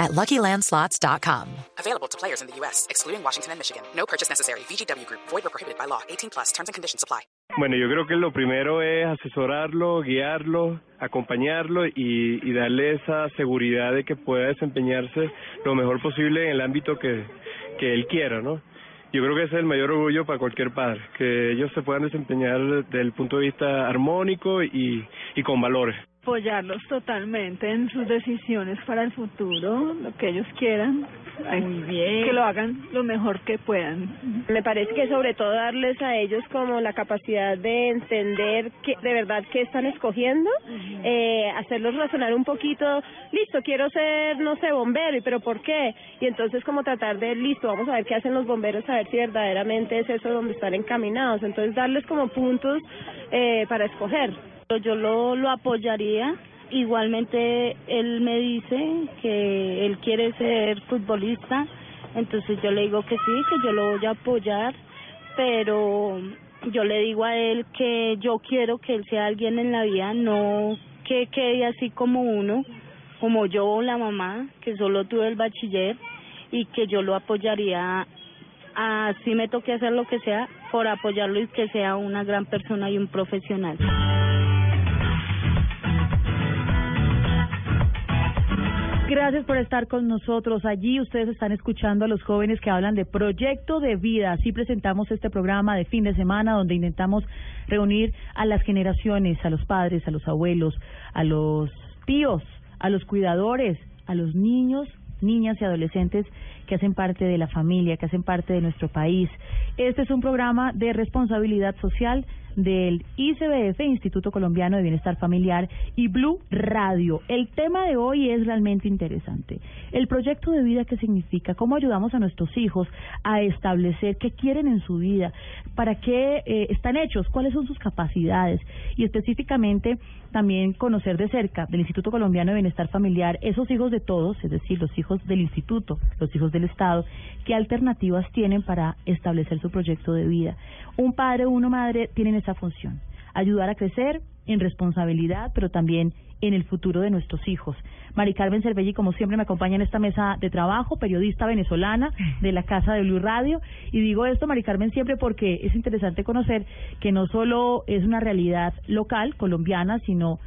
at LuckyLandSlots.com. Available to players in the U.S., excluding Washington and Michigan. No purchase necessary. VGW Group. Void or prohibited by law. 18 plus. Terms and conditions apply. Bueno, yo creo que lo primero es asesorarlo, guiarlo, acompañarlo y, y darle esa seguridad de que pueda desempeñarse lo mejor posible en el ámbito que, que él quiera, ¿no? Yo creo que ese es el mayor orgullo para cualquier padre, que ellos se puedan desempeñar desde el punto de vista armónico y, y con valores. Apoyarlos totalmente en sus decisiones para el futuro, lo que ellos quieran. Muy bien. Que lo hagan lo mejor que puedan. Me parece que sobre todo darles a ellos como la capacidad de entender que de verdad qué están escogiendo, eh, hacerlos razonar un poquito, listo, quiero ser, no sé, bombero, ¿y pero por qué? Y entonces como tratar de, listo, vamos a ver qué hacen los bomberos, a ver si verdaderamente es eso donde están encaminados. Entonces darles como puntos eh, para escoger. Yo lo, lo apoyaría. Igualmente él me dice que él quiere ser futbolista, entonces yo le digo que sí, que yo lo voy a apoyar, pero yo le digo a él que yo quiero que él sea alguien en la vida, no que quede así como uno, como yo, la mamá, que solo tuve el bachiller y que yo lo apoyaría así me toque hacer lo que sea por apoyarlo y que sea una gran persona y un profesional. Gracias por estar con nosotros. Allí ustedes están escuchando a los jóvenes que hablan de proyecto de vida. Así presentamos este programa de fin de semana donde intentamos reunir a las generaciones, a los padres, a los abuelos, a los tíos, a los cuidadores, a los niños, niñas y adolescentes que hacen parte de la familia, que hacen parte de nuestro país. Este es un programa de responsabilidad social del ICBF, Instituto Colombiano de Bienestar Familiar, y Blue Radio. El tema de hoy es realmente interesante. El proyecto de vida, ¿qué significa? ¿Cómo ayudamos a nuestros hijos a establecer qué quieren en su vida? ¿Para qué eh, están hechos? ¿Cuáles son sus capacidades? Y específicamente también conocer de cerca del Instituto Colombiano de Bienestar Familiar esos hijos de todos, es decir, los hijos del instituto, los hijos del Estado, qué alternativas tienen para establecer su proyecto de vida. Un padre una madre tienen esa función, ayudar a crecer en responsabilidad, pero también en el futuro de nuestros hijos. Mari Carmen Cervelli, como siempre, me acompaña en esta mesa de trabajo, periodista venezolana de la Casa de Blue Radio. Y digo esto, Mari Carmen, siempre porque es interesante conocer que no solo es una realidad local, colombiana, sino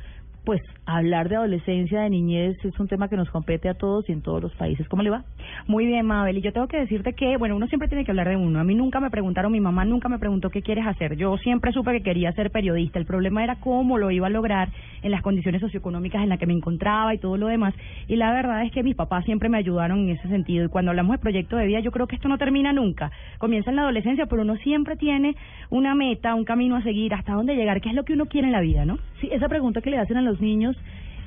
pues hablar de adolescencia, de niñez, es un tema que nos compete a todos y en todos los países. ¿Cómo le va? Muy bien, Mabel. Y yo tengo que decirte que, bueno, uno siempre tiene que hablar de uno. A mí nunca me preguntaron, mi mamá nunca me preguntó qué quieres hacer. Yo siempre supe que quería ser periodista. El problema era cómo lo iba a lograr en las condiciones socioeconómicas en las que me encontraba y todo lo demás. Y la verdad es que mis papás siempre me ayudaron en ese sentido. Y cuando hablamos de proyecto de vida, yo creo que esto no termina nunca. Comienza en la adolescencia, pero uno siempre tiene una meta, un camino a seguir, hasta dónde llegar, qué es lo que uno quiere en la vida, ¿no? Sí, esa pregunta que le hacen a los niños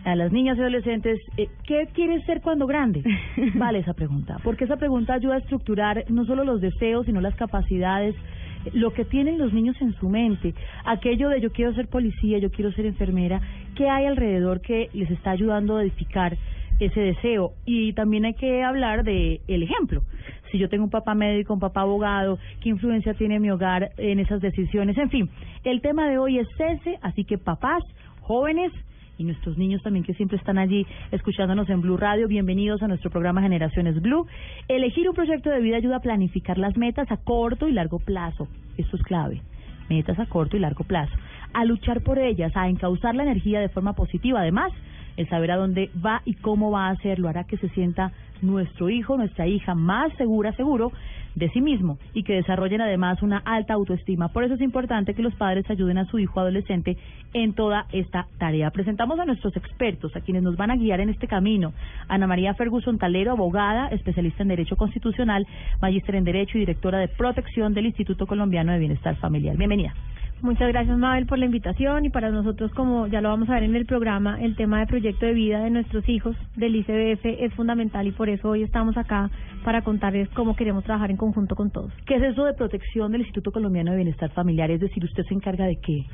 a las niñas y adolescentes, eh, ¿qué quieres ser cuando grande? Vale esa pregunta, porque esa pregunta ayuda a estructurar no solo los deseos, sino las capacidades, lo que tienen los niños en su mente, aquello de yo quiero ser policía, yo quiero ser enfermera, ¿qué hay alrededor que les está ayudando a edificar ese deseo? Y también hay que hablar de el ejemplo. Si yo tengo un papá médico, un papá abogado, ¿qué influencia tiene mi hogar en esas decisiones? En fin, el tema de hoy es ese, así que papás, jóvenes, y nuestros niños también que siempre están allí escuchándonos en Blue Radio. Bienvenidos a nuestro programa Generaciones Blue. Elegir un proyecto de vida ayuda a planificar las metas a corto y largo plazo. Esto es clave. Metas a corto y largo plazo. A luchar por ellas, a encauzar la energía de forma positiva. Además, el saber a dónde va y cómo va a hacerlo hará que se sienta nuestro hijo, nuestra hija más segura, seguro de sí mismo y que desarrollen además una alta autoestima. Por eso es importante que los padres ayuden a su hijo adolescente en toda esta tarea. Presentamos a nuestros expertos, a quienes nos van a guiar en este camino. Ana María Ferguson Talero, abogada, especialista en Derecho Constitucional, magíster en Derecho y directora de Protección del Instituto Colombiano de Bienestar Familiar. Bienvenida. Muchas gracias, Mabel, por la invitación y para nosotros, como ya lo vamos a ver en el programa, el tema de proyecto de vida de nuestros hijos del ICBF es fundamental y por eso hoy estamos acá para contarles cómo queremos trabajar en conjunto con todos. ¿Qué es eso de protección del Instituto Colombiano de Bienestar Familiar? Es decir, ¿usted se encarga de qué?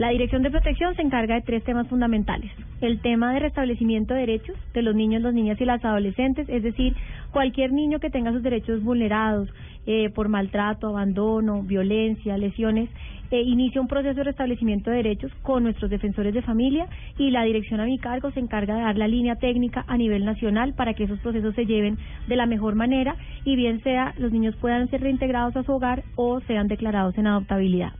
La Dirección de Protección se encarga de tres temas fundamentales. El tema de restablecimiento de derechos de los niños, las niñas y las adolescentes, es decir, cualquier niño que tenga sus derechos vulnerados eh, por maltrato, abandono, violencia, lesiones, eh, inicia un proceso de restablecimiento de derechos con nuestros defensores de familia y la dirección a mi cargo se encarga de dar la línea técnica a nivel nacional para que esos procesos se lleven de la mejor manera y bien sea los niños puedan ser reintegrados a su hogar o sean declarados en adoptabilidad.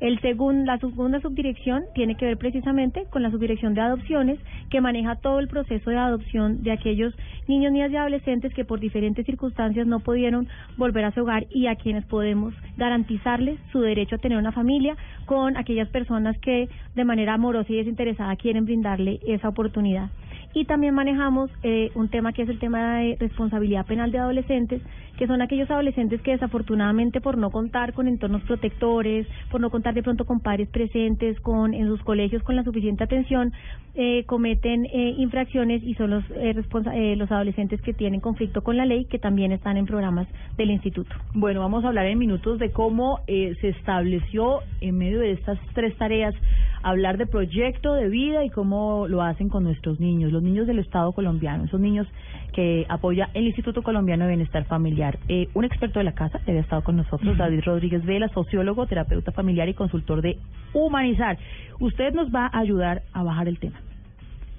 El segun, la segunda subdirección tiene que ver precisamente con la subdirección de adopciones, que maneja todo el proceso de adopción de aquellos niños, niñas y adolescentes que por diferentes circunstancias no pudieron volver a su hogar y a quienes podemos garantizarles su derecho a tener una familia con aquellas personas que de manera amorosa y desinteresada quieren brindarle esa oportunidad. Y también manejamos eh, un tema que es el tema de responsabilidad penal de adolescentes, que son aquellos adolescentes que desafortunadamente por no contar con entornos protectores, por no contar de pronto con padres presentes, con en sus colegios con la suficiente atención, eh, cometen eh, infracciones y son los eh, responsa eh, los adolescentes que tienen conflicto con la ley que también están en programas del instituto. Bueno, vamos a hablar en minutos de cómo eh, se estableció en medio de estas tres tareas hablar de proyecto de vida y cómo lo hacen con nuestros niños, niños del Estado colombiano, esos niños que apoya el Instituto Colombiano de Bienestar Familiar. Eh, un experto de la casa que había estado con nosotros, David Rodríguez Vela, sociólogo, terapeuta familiar y consultor de Humanizar. Usted nos va a ayudar a bajar el tema.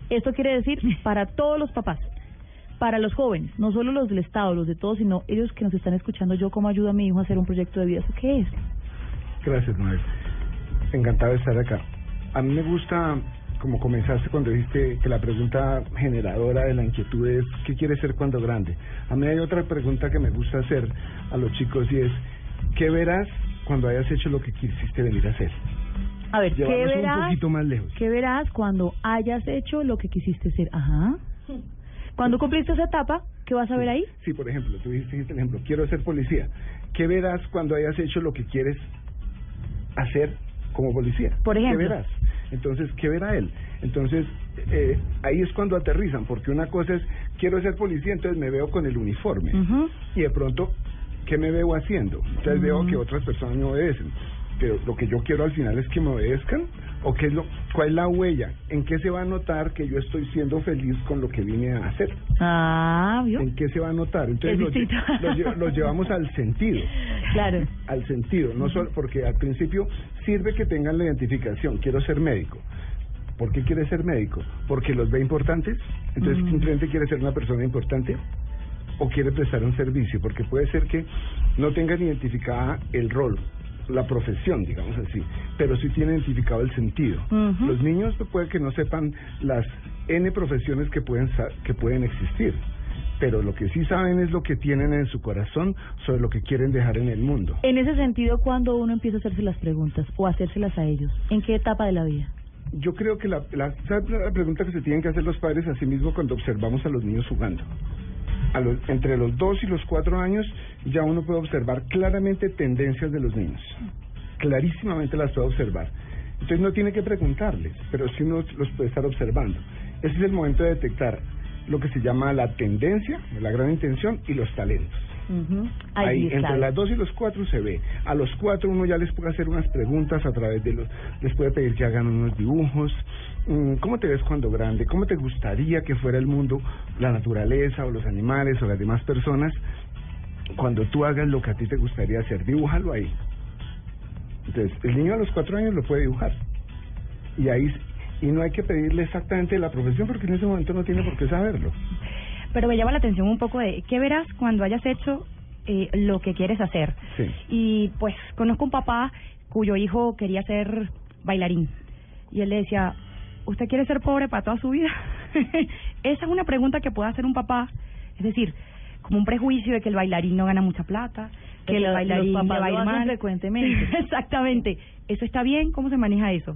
Esto quiere decir para todos los papás, para los jóvenes, no solo los del Estado, los de todos, sino ellos que nos están escuchando, yo cómo ayudo a mi hijo a hacer un proyecto de vida. ¿Eso qué es? Gracias, Noel. Encantado de estar acá. A mí me gusta, como comenzaste cuando dijiste que la pregunta generadora de la inquietud es ¿qué quieres ser cuando grande? A mí hay otra pregunta que me gusta hacer a los chicos y es ¿qué verás cuando hayas hecho lo que quisiste venir a hacer? A ver, ¿qué Llevarnos un verás? poquito más lejos. ¿Qué verás cuando hayas hecho lo que quisiste ser? Ajá. Cuando cumpliste esa etapa, ¿qué vas a ver ahí? Sí, por ejemplo, tú dijiste el ejemplo, quiero ser policía. ¿Qué verás cuando hayas hecho lo que quieres hacer como policía? Por ejemplo. ¿Qué verás? Entonces, ¿qué verá él? Entonces, eh, ahí es cuando aterrizan, porque una cosa es, quiero ser policía, entonces me veo con el uniforme. Y de pronto, ¿qué me veo haciendo? Entonces veo que otras personas me obedecen. Pero lo que yo quiero al final es que me obedezcan, o qué es lo, cuál es la huella, en qué se va a notar que yo estoy siendo feliz con lo que vine a hacer. Ah, ¿vio? ¿En qué se va a notar? Entonces lle- lle- los llevamos al sentido. Claro. Al sentido, no solo porque al principio sirve que tengan la identificación, quiero ser médico. ¿Por qué quiere ser médico? Porque los ve importantes. Entonces simplemente quiere ser una persona importante o quiere prestar un servicio, porque puede ser que no tengan identificada el rol, la profesión, digamos así, pero sí tienen identificado el sentido. Los niños puede que no sepan las N profesiones que pueden que pueden existir, pero lo que sí saben es lo que tienen en su corazón sobre lo que quieren dejar en el mundo. En ese sentido, cuando uno empieza a hacerse las preguntas o a hacérselas a ellos, ¿en qué etapa de la vida? Yo creo que la, la, ¿sabe la pregunta que se tienen que hacer los padres a sí mismos cuando observamos a los niños jugando. A los, entre los dos y los cuatro años ya uno puede observar claramente tendencias de los niños. Clarísimamente las puede observar. Entonces no tiene que preguntarles, pero sí uno los puede estar observando. Ese es el momento de detectar lo que se llama la tendencia, la gran intención y los talentos. Ahí, Ahí entre las dos y los cuatro se ve. A los cuatro uno ya les puede hacer unas preguntas a través de los, les puede pedir que hagan unos dibujos. Mm, ¿Cómo te ves cuando grande? ¿Cómo te gustaría que fuera el mundo, la naturaleza o los animales o las demás personas? Cuando tú hagas lo que a ti te gustaría hacer, dibújalo ahí. Entonces, el niño a los cuatro años lo puede dibujar. Y ahí, y no hay que pedirle exactamente la profesión porque en ese momento no tiene por qué saberlo. Pero me llama la atención un poco de qué verás cuando hayas hecho eh, lo que quieres hacer. Sí. Y pues conozco un papá cuyo hijo quería ser bailarín. Y él le decía, ¿usted quiere ser pobre para toda su vida? Esa es una pregunta que puede hacer un papá. Es decir, como un prejuicio de que el bailarín no gana mucha plata, que Que el lo- bailarín los papás le va a ir lo hacen mal. frecuentemente. Exactamente. ¿Eso está bien? ¿Cómo se maneja eso?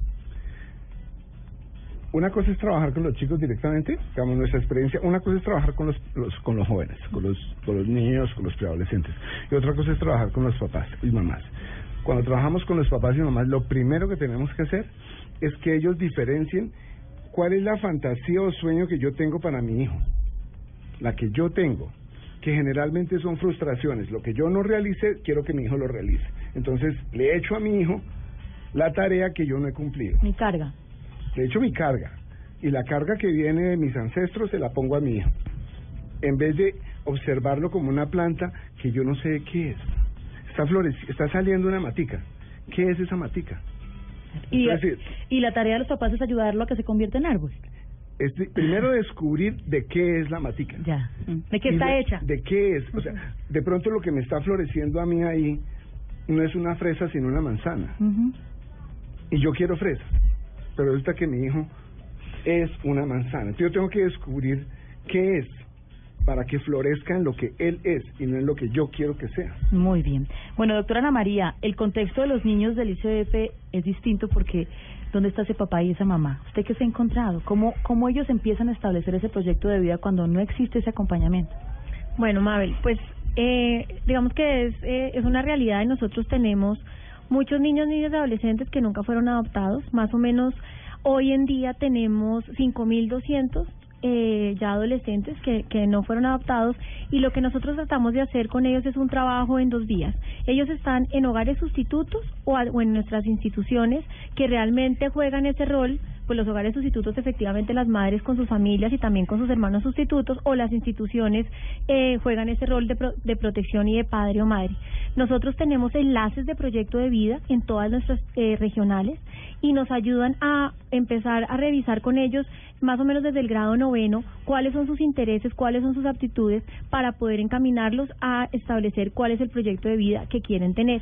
Una cosa es trabajar con los chicos directamente, digamos nuestra experiencia. Una cosa es trabajar con los, los- con los jóvenes, con los con los niños, con los preadolescentes. Y otra cosa es trabajar con los papás y mamás. Cuando trabajamos con los papás y mamás, lo primero que tenemos que hacer es que ellos diferencien cuál es la fantasía o sueño que yo tengo para mi hijo, la que yo tengo, que generalmente son frustraciones. Lo que yo no realice, quiero que mi hijo lo realice. Entonces, le echo a mi hijo la tarea que yo no he cumplido. Mi carga. Le echo mi carga. Y la carga que viene de mis ancestros se la pongo a mi hijo. En vez de observarlo como una planta que yo no sé qué es. Está floreci está saliendo una matica. ¿Qué es esa matica? Y, la tarea de los papás es ayudarlo a que se convierta en árbol. es de- primero descubrir de qué es la matica. Ya. ¿De qué está de- hecha? ¿De qué es? O sea, de pronto lo que me está floreciendo a mí ahí no es una fresa, sino una manzana. Y yo quiero fresa. Pero resulta que mi hijo es una manzana. Entonces yo tengo que descubrir qué es para que florezca en lo que él es y no en lo que yo quiero que sea. Muy bien. Bueno, doctora Ana María, el contexto de los niños del ICF es distinto porque ¿dónde está ese papá y esa mamá? ¿Usted qué se ha encontrado? ¿Cómo, cómo ellos empiezan a establecer ese proyecto de vida cuando no existe ese acompañamiento? Bueno, Mabel, pues eh, digamos que es, eh, es una realidad y nosotros tenemos muchos niños, niñas y adolescentes que nunca fueron adoptados. Más o menos hoy en día tenemos 5.200 eh, ya adolescentes que, que no fueron adoptados y lo que nosotros tratamos de hacer con ellos es un trabajo en dos vías. Ellos están en hogares sustitutos o en nuestras instituciones que realmente juegan ese rol pues los hogares sustitutos efectivamente las madres con sus familias y también con sus hermanos sustitutos o las instituciones eh, juegan ese rol de, pro- de protección y de padre o madre. Nosotros tenemos enlaces de proyecto de vida en todas nuestras eh, regionales y nos ayudan a empezar a revisar con ellos más o menos desde el grado noveno cuáles son sus intereses, cuáles son sus aptitudes para poder encaminarlos a establecer cuál es el proyecto de vida que quieren tener.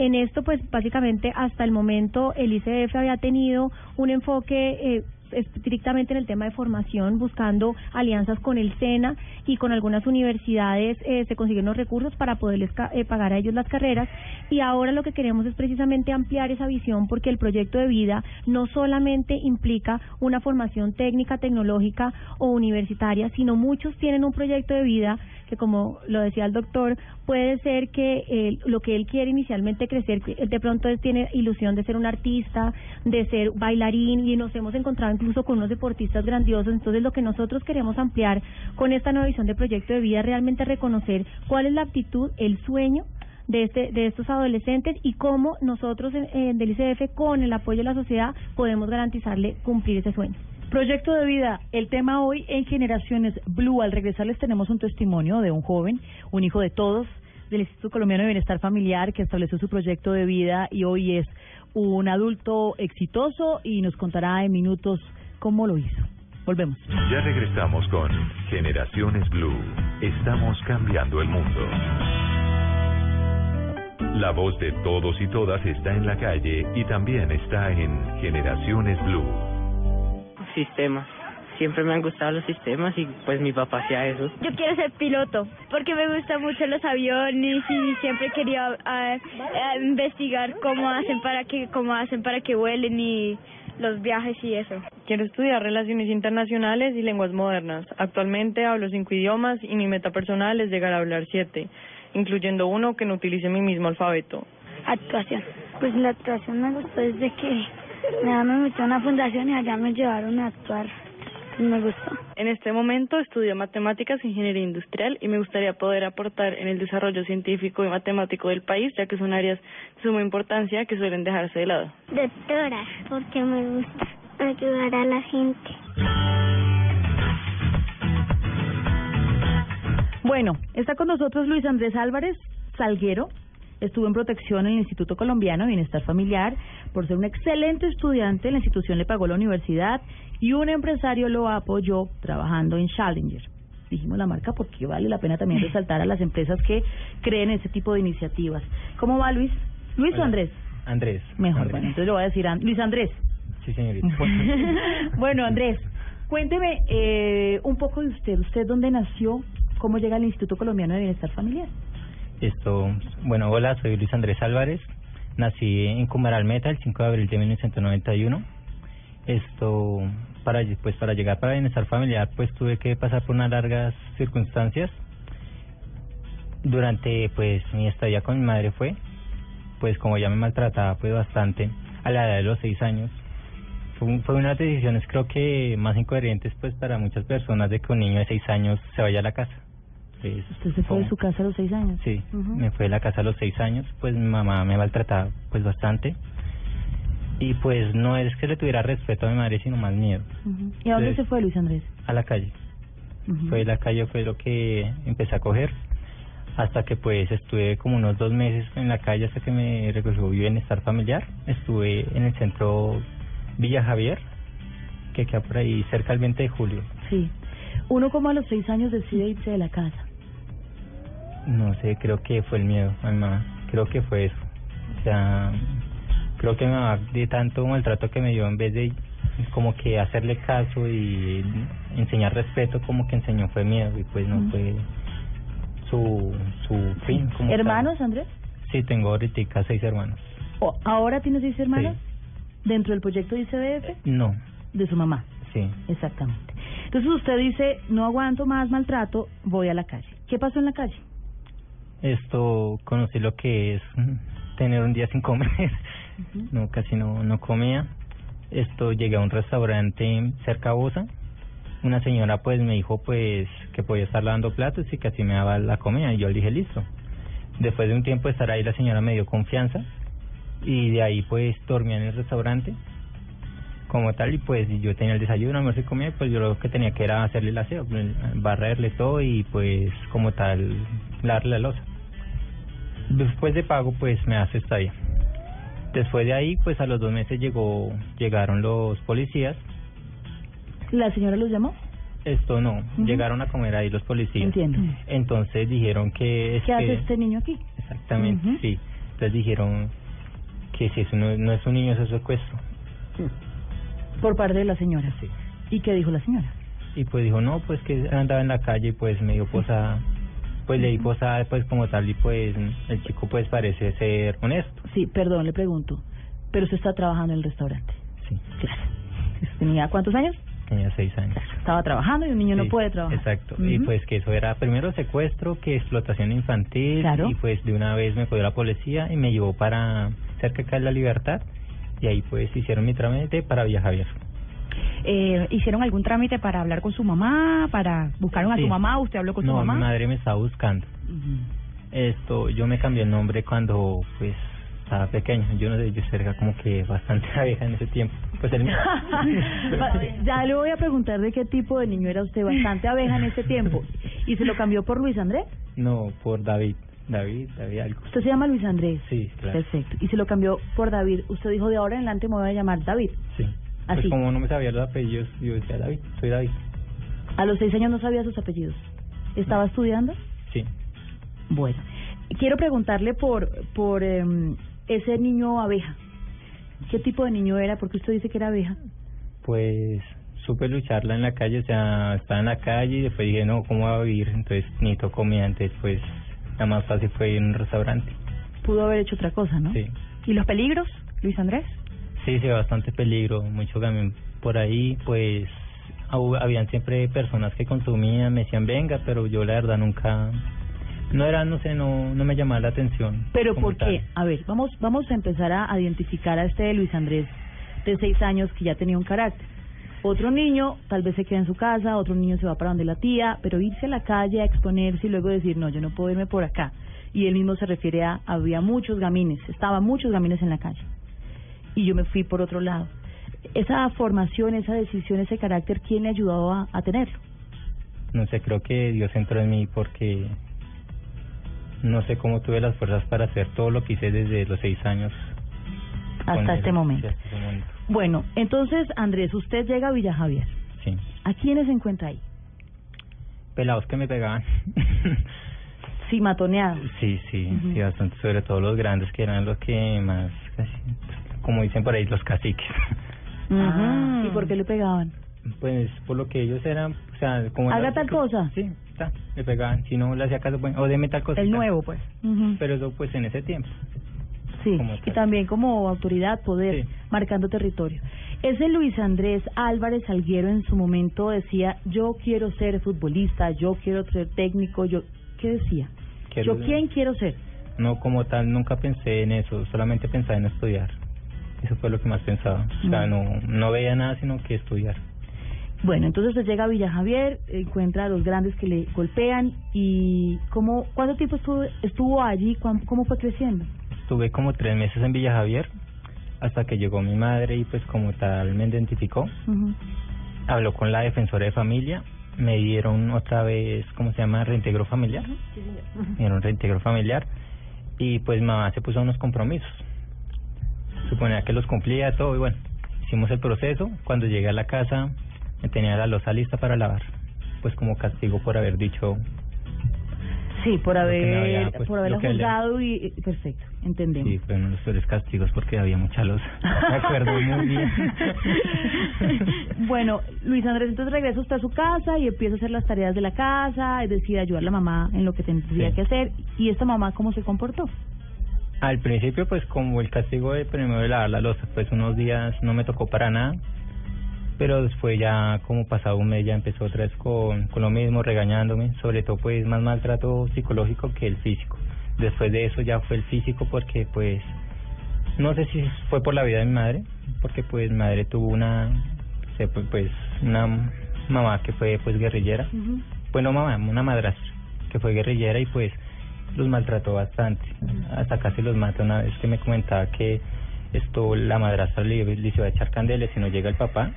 En esto, pues básicamente hasta el momento el ICF había tenido un enfoque eh, estrictamente en el tema de formación, buscando alianzas con el SENA y con algunas universidades eh, se consiguieron los recursos para poderles eh, pagar a ellos las carreras. Y ahora lo que queremos es precisamente ampliar esa visión porque el proyecto de vida no solamente implica una formación técnica, tecnológica o universitaria, sino muchos tienen un proyecto de vida que como lo decía el doctor, puede ser que eh, lo que él quiere inicialmente crecer, de pronto él tiene ilusión de ser un artista, de ser bailarín y nos hemos encontrado incluso con unos deportistas grandiosos. Entonces lo que nosotros queremos ampliar con esta nueva visión de proyecto de vida es realmente reconocer cuál es la aptitud, el sueño de este de estos adolescentes y cómo nosotros en, del ICF con el apoyo de la sociedad podemos garantizarle cumplir ese sueño. Proyecto de vida, el tema hoy en Generaciones Blue. Al regresar les tenemos un testimonio de un joven, un hijo de todos, del Instituto Colombiano de Bienestar Familiar, que estableció su proyecto de vida y hoy es un adulto exitoso y nos contará en minutos cómo lo hizo. Volvemos. Ya regresamos con Generaciones Blue. Estamos cambiando el mundo. La voz de todos y todas está en la calle y también está en Generaciones Blue. Sistemas. Siempre me han gustado los sistemas y pues mi papá hacía eso. Yo quiero ser piloto porque me gustan mucho los aviones y siempre quería ah, ah, investigar cómo hacen para que cómo hacen para que vuelen y los viajes y eso. Quiero estudiar relaciones internacionales y lenguas modernas. Actualmente hablo cinco idiomas y mi meta personal es llegar a hablar siete, incluyendo uno que no utilice mi mismo alfabeto. Actuación. Pues la actuación me gustó desde que me me metí a una fundación y allá me llevaron a actuar. Me gustó. En este momento estudio matemáticas e ingeniería industrial y me gustaría poder aportar en el desarrollo científico y matemático del país, ya que son áreas de suma importancia que suelen dejarse de lado. Doctora, porque me gusta ayudar a la gente. Bueno, está con nosotros Luis Andrés Álvarez Salguero. Estuvo en protección en el Instituto Colombiano de Bienestar Familiar por ser un excelente estudiante. La institución le pagó la universidad y un empresario lo apoyó trabajando en Challenger. Dijimos la marca porque vale la pena también resaltar a las empresas que creen ese tipo de iniciativas. ¿Cómo va Luis? ¿Luis o. Andrés? Andrés. Mejor, Andrés. bueno, entonces le voy a decir a Luis Andrés. Sí, señorita. bueno, Andrés, cuénteme eh, un poco de usted. ¿Usted dónde nació? ¿Cómo llega al Instituto Colombiano de Bienestar Familiar? Esto, bueno, hola, soy Luis Andrés Álvarez. Nací en Cumaral Meta el 5 de abril de 1991. Esto, para pues para llegar para bienestar familiar, pues tuve que pasar por unas largas circunstancias. Durante pues mi estadía con mi madre fue pues como ya me maltrataba pues bastante a la edad de los seis años, fue, fue unas decisiones creo que más incoherentes pues para muchas personas de que un niño de seis años se vaya a la casa. ¿Usted se fue de su casa a los seis años? Sí, Ujú. me fui de la casa a los seis años, pues mi mamá me maltrataba pues bastante. Y pues no es que le tuviera respeto a mi madre, sino más miedo. Ujú. ¿Y a dónde se fue Luis Andrés? A la calle. Ujú. Fue la calle, fue lo que empecé a coger. Hasta que pues estuve como unos dos meses en la calle hasta que me recogió bienestar familiar. Estuve en el centro Villa Javier, que queda por ahí cerca del 20 de julio. Sí. Uno como a los seis años decide irse de la casa. No sé, creo que fue el miedo mamá. Creo que fue eso. O sea, creo que mi mamá de tanto maltrato que me dio en vez de como que hacerle caso y enseñar respeto, como que enseñó fue miedo y pues no fue su, su fin. Como tal. ¿Hermanos, Andrés? Sí, tengo ahorita seis hermanos. ¿O ¿Ahora tienes seis hermanos? ¿Dentro del proyecto de ICBF? No, De su mamá. sí. Exactamente. Entonces usted dice, no aguanto más maltrato, voy a la calle. ¿Qué pasó en la calle? Esto conocí lo que es tener un día sin comer. No, casi no, no comía. Esto llegué a un restaurante cerca a Bosa. Una señora pues me dijo pues que podía estar lavando platos y que así me daba la comida y yo le dije listo. Después de un tiempo de estar ahí la señora me dio confianza y de ahí pues dormía en el restaurante como tal y pues yo tenía el desayuno, almuerzo y comida pues yo lo que tenía que era hacerle el aseo, pues, barrerle todo y pues como tal lavarle la losa. Después de pago pues me hace estadía. Después de ahí pues a los dos meses llegó llegaron los policías. ¿La señora los llamó? Esto no, llegaron a comer ahí los policías. Entiendo. Entonces dijeron que es ¿Qué hace este niño aquí? Exactamente, sí. Entonces dijeron que si eso no, no es un niño, eso es secuestro. Por parte de la señora. Sí. ¿Y qué dijo la señora? Y pues dijo, no, pues que andaba en la calle y pues me dio posada. Pues le di posada pues como tal y pues el chico pues parece ser honesto. Sí, perdón, le pregunto. Pero usted está trabajando en el restaurante. Sí. Claro. ¿Tenía cuántos años? Tenía seis años. Estaba trabajando y un niño no puede trabajar. Exacto. Y pues que eso era primero secuestro, que explotación infantil. Claro. Y pues de una vez me cogió la policía y me llevó para cerca acá de la libertad. Y ahí pues hicieron mi trámite para Villa Javier. Eh, ¿Hicieron algún trámite para hablar con su mamá? para ¿Buscaron a su mamá? ¿Usted habló con no, su mamá? mi madre me estaba buscando. Esto, yo me cambié el nombre cuando pues estaba pequeño. Yo no sé, yo era como que bastante abeja en ese tiempo. Pues el ya le voy a preguntar de qué tipo de niño era usted, bastante abeja en ese tiempo. ¿Y se lo cambió por Luis Andrés? No, por David. David, David algo. Usted se llama Luis Andrés. Sí, claro. Perfecto. Y se lo cambió por David. Usted dijo de ahora en adelante me voy a llamar David. Sí. Así. Pues como no me sabía los apellidos, yo decía David, soy David. A los seis años no sabía sus apellidos. ¿Estaba estudiando? Sí. Bueno, quiero preguntarle por por em, ese niño abeja. ¿Qué tipo de niño era? Porque usted dice que era abeja. Pues supe lucharla en la calle, o sea, estaba en la calle y después dije, no, ¿cómo va a vivir? Entonces necesito comida, entonces pues la más fácil fue ir a un restaurante. Pudo haber hecho otra cosa, ¿no? Sí. ¿Y los peligros, Luis Andrés? Sí, sí, bastante peligro, mucho gamín por ahí, pues hab- habían siempre personas que consumían, me decían venga, pero yo la verdad nunca, no era, no sé, no, no me llamaba la atención. Pero ¿por qué? A ver, vamos vamos a empezar a, identificar a este Luis Andrés de seis años que ya tenía un carácter. Otro niño tal vez se queda en su casa, otro niño se va para donde la tía, pero irse a la calle a exponerse y luego decir, no, yo no puedo irme por acá. Y él mismo se refiere a, había muchos gamines, estaban muchos gamines en la calle. Y yo me fui por otro lado. Esa formación, esa decisión, ese carácter, ¿quién le ayudó a, a tenerlo? No sé, creo que Dios entró en mí porque no sé cómo tuve las fuerzas para hacer todo lo que hice desde los seis años. Hasta este momento. Sí, hasta este momento. Bueno, entonces, Andrés, usted llega a Villa Javier. Sí. ¿A quiénes se encuentra ahí? Pelados que me pegaban. Sí, matoneados. Sí, sí, sí, bastante, sobre todo los grandes que eran los que más, casi, como dicen por ahí, los caciques. Ah, ¿Y por qué le pegaban? Pues por lo que ellos eran, o sea, como... Haga tal cosa. Sí, está, le pegaban, si no le hacía caso, bueno, o deme tal cosa. El nuevo, pues. Pero eso pues en ese tiempo. Sí, y también como autoridad, poder, marcando territorio. Ese Luis Andrés Álvarez Alguero en su momento decía, yo quiero ser futbolista, yo quiero ser técnico, yo... ¿Qué decía? Quiero- ¿Yo quién quiero ser? no como tal, nunca pensé en eso, solamente pensaba en estudiar. Eso fue lo que más pensaba. O sea, no, no veía nada sino que estudiar. Bueno, entonces usted llega a Villa Javier, encuentra a los grandes que le golpean y ¿cómo, ¿cuánto tiempo estuvo, estuvo allí? ¿Cómo, ¿Cómo fue creciendo? Estuve como tres meses en Villa Javier hasta que llegó mi madre y pues como tal me identificó. Habló con la defensora de familia, me dieron otra vez, ¿cómo se llama? Reintegro familiar. Me dieron reintegro familiar y pues mamá se puso a unos compromisos. Suponía que los cumplía todo y bueno, hicimos el proceso. Cuando llegué a la casa me tenía la losa lista para lavar, pues como castigo por haber dicho Sí, por haber, había, pues, por haberla lo que le- juzgado y y- perfecto, entendemos. Sí, fue uno de los peores castigos porque había mucha losa. Me acuerdo muy bien. bueno, Luis Andrés, entonces regresa usted a su casa y empieza a hacer las tareas de la casa, es decir, ayudar a la mamá en lo que tendría Sí. que hacer. ¿Y esta mamá cómo se comportó? Al principio, pues como el castigo de primero de lavar la losa, pues unos días no me tocó para nada, pero después ya como pasado un mes ya empezó otra vez con, con lo mismo, regañándome, sobre todo pues más maltrato psicológico que el físico. Después de eso ya fue el físico porque pues no sé si fue por la vida de mi madre, porque pues mi madre tuvo una, pues una mamá que fue pues guerrillera, bueno mamá, una madrastra que fue guerrillera y pues los maltrató bastante, hasta casi los mata una vez que me comentaba que esto la madrastra le, le iba a echar candela y si no llega el papá,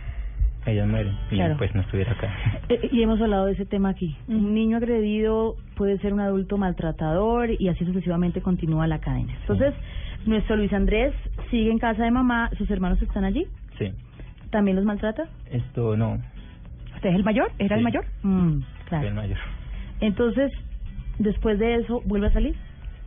ella muere y Claro. pues no estuviera acá. Eh, y hemos hablado de ese tema aquí. Un niño agredido puede ser un adulto maltratador y así sucesivamente continúa la cadena. Entonces, nuestro Luis Andrés sigue en casa de mamá, sus hermanos están allí, Sí, también los maltrata. esto no, ¿Usted es el mayor? ¿Era el Sí. mayor? Mm, claro. el mayor. Entonces, después de eso, vuelve a salir,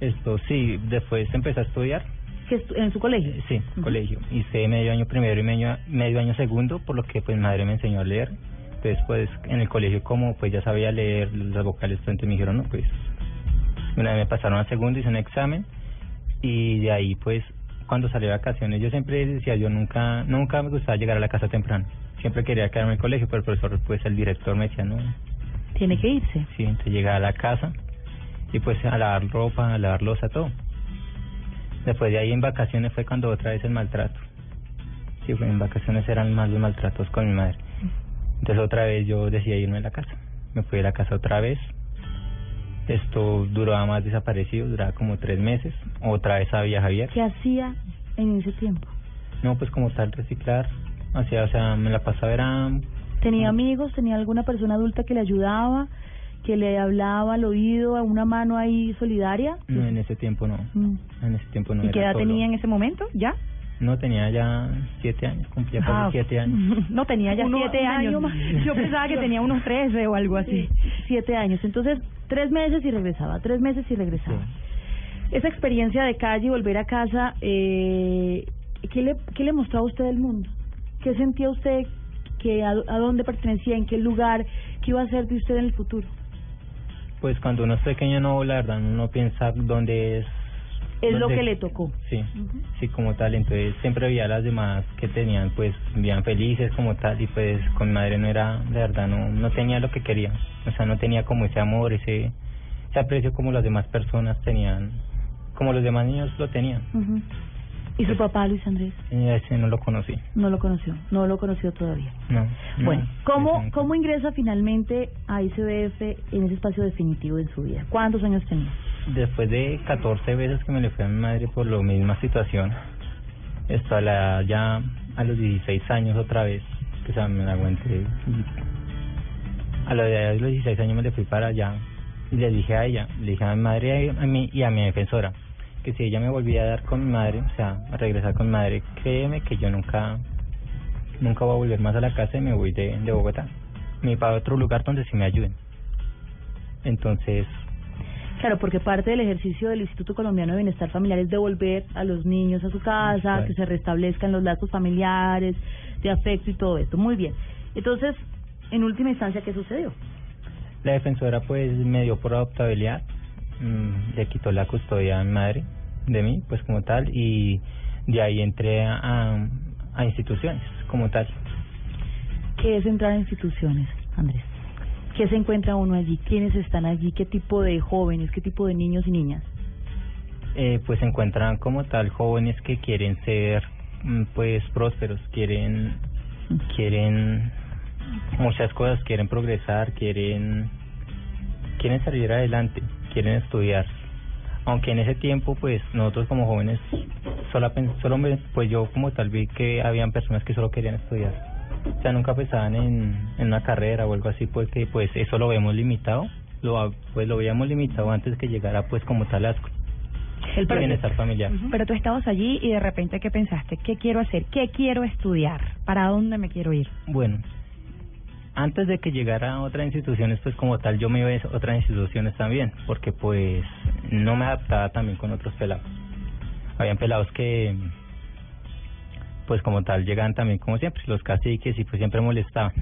Esto sí, después empecé a estudiar, que estu- en su colegio. sí, colegio, hice medio año primero y medio, medio año segundo, por lo que pues madre me enseñó a leer. Entonces pues en el colegio como pues ya sabía leer las vocales, entonces me dijeron, no, pues una vez me pasaron a segundo, hice un examen y de ahí pues cuando salí de vacaciones yo siempre decía, yo nunca nunca me gustaba llegar a la casa temprano, siempre quería quedarme en el colegio, pero el profesor pues el director me decía, no, Tiene que irse. Sí, entonces llegaba a la casa y pues a lavar ropa, a lavar losa, todo. Después de ahí en vacaciones fue cuando otra vez el maltrato. Sí, fue en vacaciones eran más los maltratos con mi madre. Entonces otra vez yo decidí irme de la casa. Me fui de la casa otra vez. Esto duraba más desaparecido, duraba como tres meses. Otra vez a Villa Javier. ¿Qué hacía en ese tiempo? No, pues como tal reciclar. Hacía, o sea, me la pasaba era ¿Tenía amigos? ¿Tenía alguna persona adulta que le ayudaba? ¿Que le hablaba al oído, a una mano ahí solidaria? No, en ese tiempo no. Mm. En ese tiempo no ¿Y era qué edad solo. tenía en ese momento? ¿Ya? No, tenía ya siete años, cumplía casi Ah, siete años. No, tenía ya Uno- siete años. año más. Yo pensaba que tenía unos trece o algo así. Siete años. Entonces, tres meses y regresaba, tres meses y regresaba. Esa experiencia de calle y volver a casa, eh, ¿qué, le, ¿qué le mostró a usted del mundo? ¿Qué sentía usted? Que a, ¿A dónde pertenecía? ¿En qué lugar? ¿Qué iba a ser de usted en el futuro? Pues cuando uno es pequeño, no, la verdad, uno piensa dónde es. Es lo que le tocó. Sí, sí, como tal. Entonces siempre veía a las demás que tenían, pues, vivían felices como tal. Y pues con mi madre no era, la verdad, no, no tenía lo que quería. O sea, no tenía como ese amor, ese, ese aprecio como las demás personas tenían, como los demás niños lo tenían. Ujú. ¿Y su papá, Luis Andrés? Ese no lo conocí. No lo conoció, no lo conoció todavía. No. no, Bueno, ¿cómo. ¿cómo ingresa finalmente a ICBF en ese espacio definitivo en su vida? ¿Cuántos años tenía? Después de 14 veces que me le fui a mi madre por la misma situación, esto a la ya a los 16 años otra vez, que o sea, me la aguanté. A la de los 16 años me le fui para allá y le dije a ella, le dije a mi madre a mí y a mi defensora, que si ella me volvía a dar con mi madre, o sea, a regresar con mi madre, créeme que yo nunca nunca voy a volver más a la casa y me voy de, de Bogotá. Me voy para otro lugar donde sí me ayuden. Entonces, Claro, porque parte del ejercicio del Instituto Colombiano de Bienestar Familiar es devolver a los niños a su casa, Claro. que se restablezcan los lazos familiares, de afecto y todo esto. Muy bien. Entonces, en última instancia, ¿qué sucedió? La defensora pues me dio por adoptabilidad, mm, le quitó la custodia a mi madre de mí, pues como tal, y de ahí entré a, a, a instituciones como tal. ¿Qué es entrar a instituciones, Andrés? ¿Qué se encuentra uno allí? ¿Quiénes están allí? ¿Qué tipo de jóvenes? ¿Qué tipo de niños y niñas? eh, pues se encuentran como tal jóvenes que quieren ser mm, pues prósperos, quieren quieren muchas cosas, quieren progresar, quieren quieren salir adelante, quieren estudiar. Aunque en ese tiempo pues nosotros como jóvenes solo, solo me- pues yo como tal vi que habían personas que solo querían estudiar. O sea, nunca pensaban en, en una carrera o algo así porque pues eso lo vemos limitado, lo pues lo veíamos limitado antes que llegara pues como tal asco. El bienestar familiar. Pero tú estabas allí y de repente, ¿qué pensaste? ¿Qué quiero hacer? ¿Qué quiero estudiar? ¿Para dónde me quiero ir? Bueno, antes de que llegara a otras instituciones, pues como tal yo me iba a otras instituciones también, porque pues no me adaptaba también con otros pelados. Habían pelados que, pues como tal, llegaban también como siempre, los caciques y pues siempre molestaban.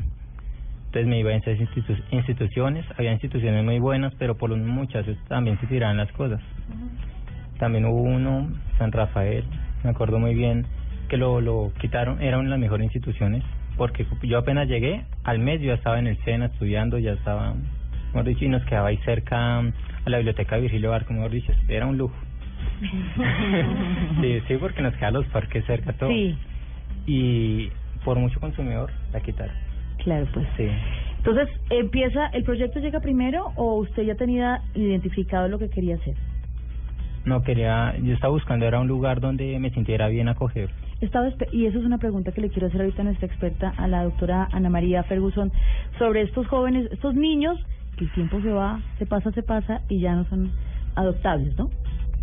Entonces me iba a esas institu- instituciones, había instituciones muy buenas, pero por los muchachos también se tiraban las cosas. También hubo uno, San Rafael, me acuerdo muy bien, que lo, lo quitaron, era una de las mejores instituciones, porque yo apenas llegué, al mes yo ya estaba en el SENA estudiando, ya estaba, mejor dicho, y nos quedaba ahí cerca a la biblioteca Virgilio Barco, mejor dicho, era un lujo. sí, sí, porque nos quedan los parques cerca, todo. Sí. Y por mucho consumidor la quitaron. Claro, pues. Sí. Entonces, empieza, ¿el proyecto llega primero o usted ya tenía identificado lo que quería hacer? No quería, yo estaba buscando, era un lugar donde me sintiera bien acogido. Espe- y eso es una pregunta que le quiero hacer ahorita a nuestra experta, a la doctora Ana María Ferguson, sobre estos jóvenes, estos niños, que el tiempo se va, se pasa, se pasa y ya no son adoptables, ¿no?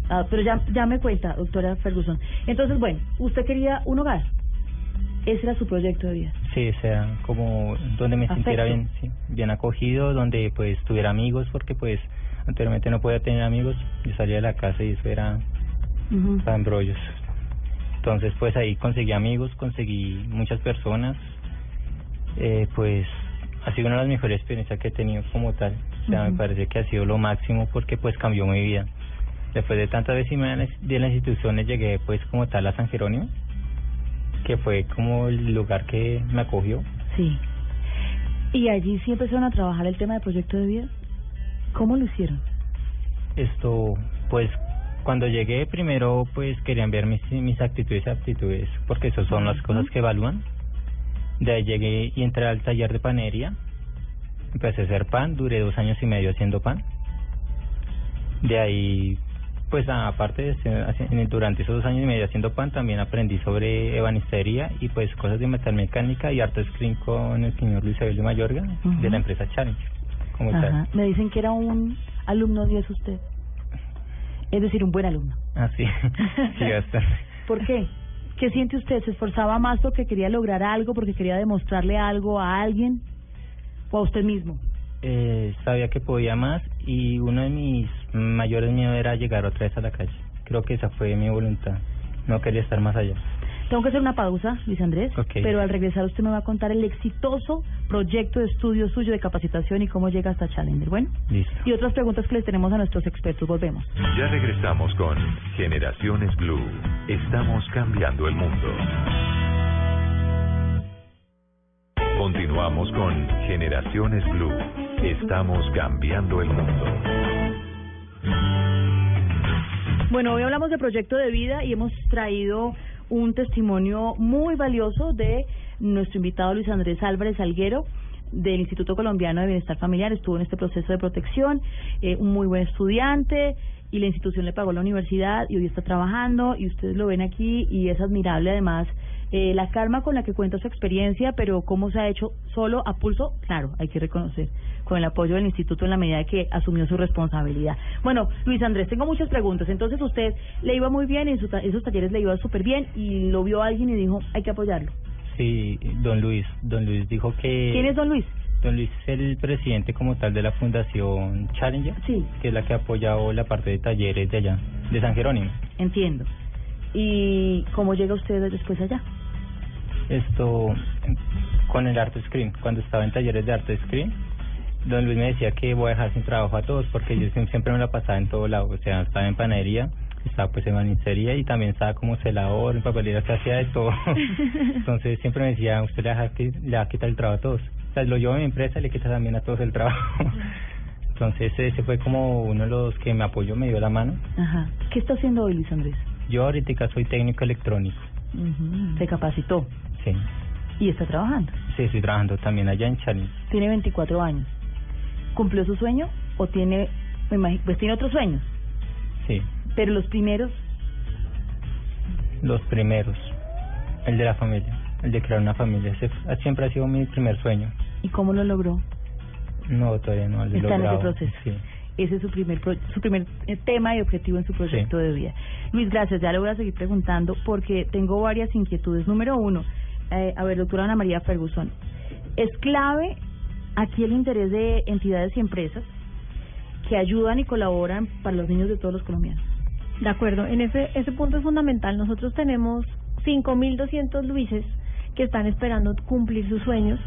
Ah, pero ya, ya me cuenta, doctora Ferguson. Entonces, bueno, usted quería un hogar. Ese era su proyecto de vida. Sí, o sea, como donde me sintiera bien, sí, bien acogido, donde pues tuviera amigos, porque pues anteriormente no podía tener amigos, yo salía de la casa y eso era para embrollos. Entonces pues ahí conseguí amigos, conseguí muchas personas, eh, pues ha sido una de las mejores experiencias que he tenido como tal, o sea, me parece que ha sido lo máximo porque pues cambió mi vida. Después de tantas veces de las instituciones llegué pues como tal a San Jerónimo, que fue como el lugar que me acogió. Sí. ¿Y allí sí empezaron a trabajar el tema del proyecto de vida? ¿Cómo lo hicieron? Esto, pues, cuando llegué primero, pues querían ver mis, mis actitudes y aptitudes, porque esas son las cosas que evalúan. De ahí llegué y entré al taller de panería. Empecé a hacer pan, duré dos años y medio haciendo pan. De ahí, pues aparte durante esos dos años y medio haciendo pan, también aprendí sobre ebanistería y pues cosas de metalmecánica y arte screen con el señor Luis Abel de Mayorga, de la empresa Challenge. Como tal. Me dicen que era un alumno 10 usted. Es decir, un buen alumno. Ah, sí. ¿Por qué? ¿Qué siente usted? ¿Se esforzaba más porque quería lograr algo, porque quería demostrarle algo a alguien o a usted mismo? Eh, sabía que podía más y uno de mis mayores miedos era llegar otra vez a la calle. Creo que esa fue mi voluntad. No quería estar más allá. Tengo que hacer una pausa, Luis Andrés, Ok. pero al regresar usted me va a contar el exitoso proyecto de estudio suyo de capacitación y cómo llega hasta Challenger. Bueno, Listo. y otras preguntas que les tenemos a nuestros expertos. Volvemos. Ya regresamos con Generaciones Blue. Estamos cambiando el mundo. Continuamos con Generaciones Blue. Estamos cambiando el mundo. Bueno, hoy hablamos de proyecto de vida y hemos traído un testimonio muy valioso de nuestro invitado Luis Andrés Álvarez Alguero del Instituto Colombiano de Bienestar Familiar. Estuvo en este proceso de protección, eh, un muy buen estudiante y la institución le pagó la universidad y hoy está trabajando y ustedes lo ven aquí y es admirable además eh, la calma con la que cuenta su experiencia, pero cómo se ha hecho solo a pulso, claro, hay que reconocer, con el apoyo del instituto en la medida que asumió su responsabilidad. Bueno, Luis Andrés, tengo muchas preguntas. Entonces, usted le iba muy bien, en su ta- esos talleres le iba súper bien y lo vio alguien y dijo, hay que apoyarlo. Sí, don Luis. Don Luis dijo que... ¿Quién es don Luis? Don Luis es el presidente como tal de la Fundación Challenger, Sí. que es la que ha apoyado la parte de talleres de allá, de San Jerónimo. Entiendo. ¿Y cómo llega usted después allá? Esto, con el arte screen, cuando estaba en talleres de arte screen, don Luis me decía que voy a dejar sin trabajo a todos porque yo siem- siempre me la pasaba en todo lado, o sea, estaba en panadería, estaba pues en manicería y también estaba como celador, en papelería, que hacía de todo. Entonces siempre me decía, usted le va, a, qui- le va a quitar el trabajo a todos. O sea, lo llevo a mi empresa y le quita también a todos el trabajo. Entonces ese fue como uno de los que me apoyó, me dio la mano. Ajá. ¿Qué está haciendo hoy Luis Andrés? Yo ahorita soy técnico electrónico. Se capacitó Sí. y está trabajando. Sí, estoy trabajando también allá en Chali. Tiene 24 años. ¿Cumplió su sueño o tiene, me imagino, pues tiene otros sueños? Sí. Pero los primeros, Los primeros. El de la familia. El de crear una familia. Ese siempre ha sido mi primer sueño. ¿y cómo lo logró? No, todavía no lo he Está en ese proceso. Sí. Ese es su primer pro- su primer eh, tema y objetivo en su proyecto de vida. Luis, gracias. Ya le voy a seguir preguntando porque tengo varias inquietudes. Número uno, eh, a ver, doctora Ana María Ferguson, ¿es clave aquí el interés de entidades y empresas que ayudan y colaboran para los niños de todos los colombianos? De acuerdo, en ese, ese punto es fundamental. Nosotros tenemos 5.200 Luises que están esperando cumplir sus sueños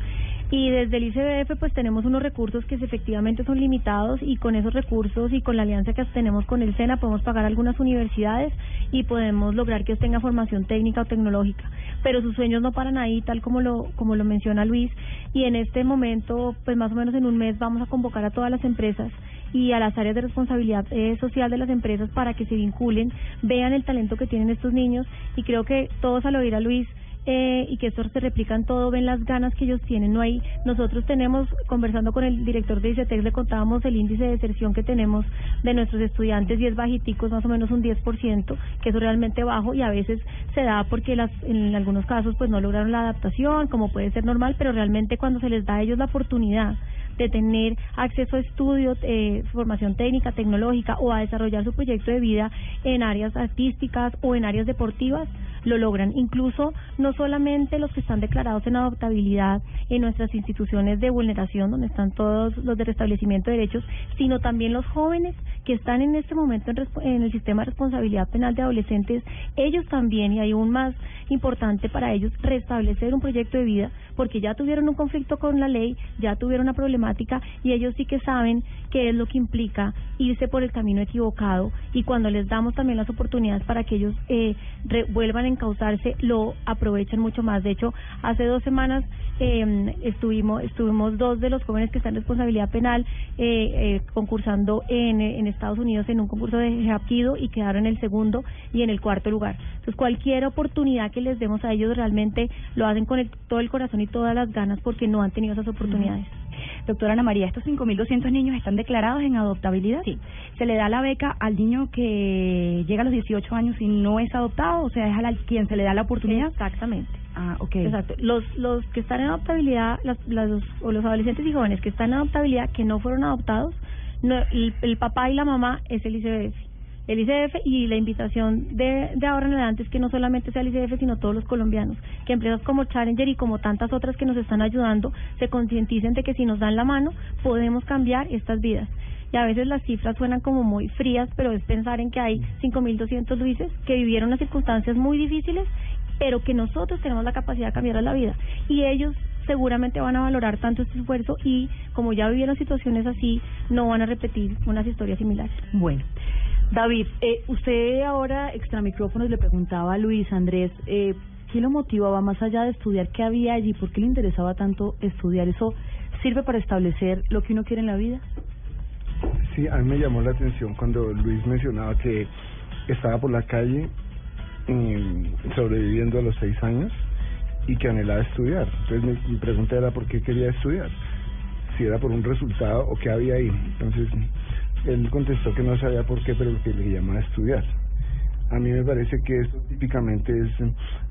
y desde el ICBF pues tenemos unos recursos que efectivamente son limitados y con esos recursos y con la alianza que tenemos con el SENA podemos pagar algunas universidades y podemos lograr que tengan formación técnica o tecnológica. Pero sus sueños no paran ahí, tal como lo, como lo menciona Luis. Y en este momento, pues más o menos en un mes vamos a convocar a todas las empresas y a las áreas de responsabilidad eh, social de las empresas para que se vinculen, vean el talento que tienen estos niños y creo que todos al oír a Luis eh, y que esto se replica en todo, ven las ganas que ellos tienen. No hay, nosotros tenemos, conversando con el director de ICETEX, le contábamos el índice de deserción que tenemos de nuestros estudiantes y es bajitico, es más o menos un 10%, que es realmente bajo y a veces se da porque las, en algunos casos pues no lograron la adaptación, como puede ser normal, pero realmente cuando se les da a ellos la oportunidad de tener acceso a estudios, eh, formación técnica, tecnológica o a desarrollar su proyecto de vida en áreas artísticas o en áreas deportivas, lo logran. Incluso no solamente los que están declarados en adoptabilidad en nuestras instituciones de vulneración, donde están todos los de restablecimiento de derechos, sino también los jóvenes que están en este momento en, en el sistema de responsabilidad penal de adolescentes, ellos también, y hay aún más importante para ellos, restablecer un proyecto de vida, porque ya tuvieron un conflicto con la ley, ya tuvieron una problemática y ellos sí que saben qué es lo que implica irse por el camino equivocado y cuando les damos también las oportunidades para que ellos eh, re- vuelvan a encauzarse, lo aprovechan mucho más. De hecho, hace dos semanas eh, estuvimos estuvimos dos de los jóvenes que están en responsabilidad penal eh, eh, concursando en, Estados Unidos en un concurso de Hapkido y quedaron en el segundo y en el cuarto lugar. Entonces, cualquier oportunidad que les demos a ellos realmente lo hacen con el- todo el corazón y todas las ganas porque no han tenido esas oportunidades. Doctora Ana María, estos 5.200 niños están declarados en adoptabilidad. Sí. ¿Se le da la beca al niño que llega a los 18 años y no es adoptado? O sea, ¿es a la- quien se le da la oportunidad? Exactamente. Ah, ok. Exacto. Los, los que están en adoptabilidad, las, las, o los adolescentes y jóvenes que están en adoptabilidad, que no fueron adoptados, no, el, el papá y la mamá es el ICBF. El ICBF y la invitación de, de ahora en adelante es que no solamente sea el ICBF, sino todos los colombianos. Que empresas como Challenger y como tantas otras que nos están ayudando se concienticen de que si nos dan la mano podemos cambiar estas vidas. Y a veces las cifras suenan como muy frías, pero es pensar en que hay 5.200 Luises que vivieron unas circunstancias muy difíciles pero que nosotros tenemos la capacidad de cambiar la vida y ellos seguramente van a valorar tanto este esfuerzo y como ya vivieron situaciones así no van a repetir unas historias similares. Bueno, David, eh, usted ahora extra micrófonos le preguntaba a Luis Andrés, eh, ¿qué lo motivaba más allá de estudiar? ¿Qué había allí? ¿Por qué le interesaba tanto estudiar? ¿Eso sirve para establecer lo que uno quiere en la vida? Sí, a mí me llamó la atención cuando Luis mencionaba que estaba por la calle mm, sobreviviendo a los seis años y que anhelaba estudiar. Entonces mi, mi pregunta era por qué quería estudiar, si era por un resultado o qué había ahí. Entonces él contestó que no sabía por qué, pero que le llamaba estudiar. A mí me parece que eso típicamente es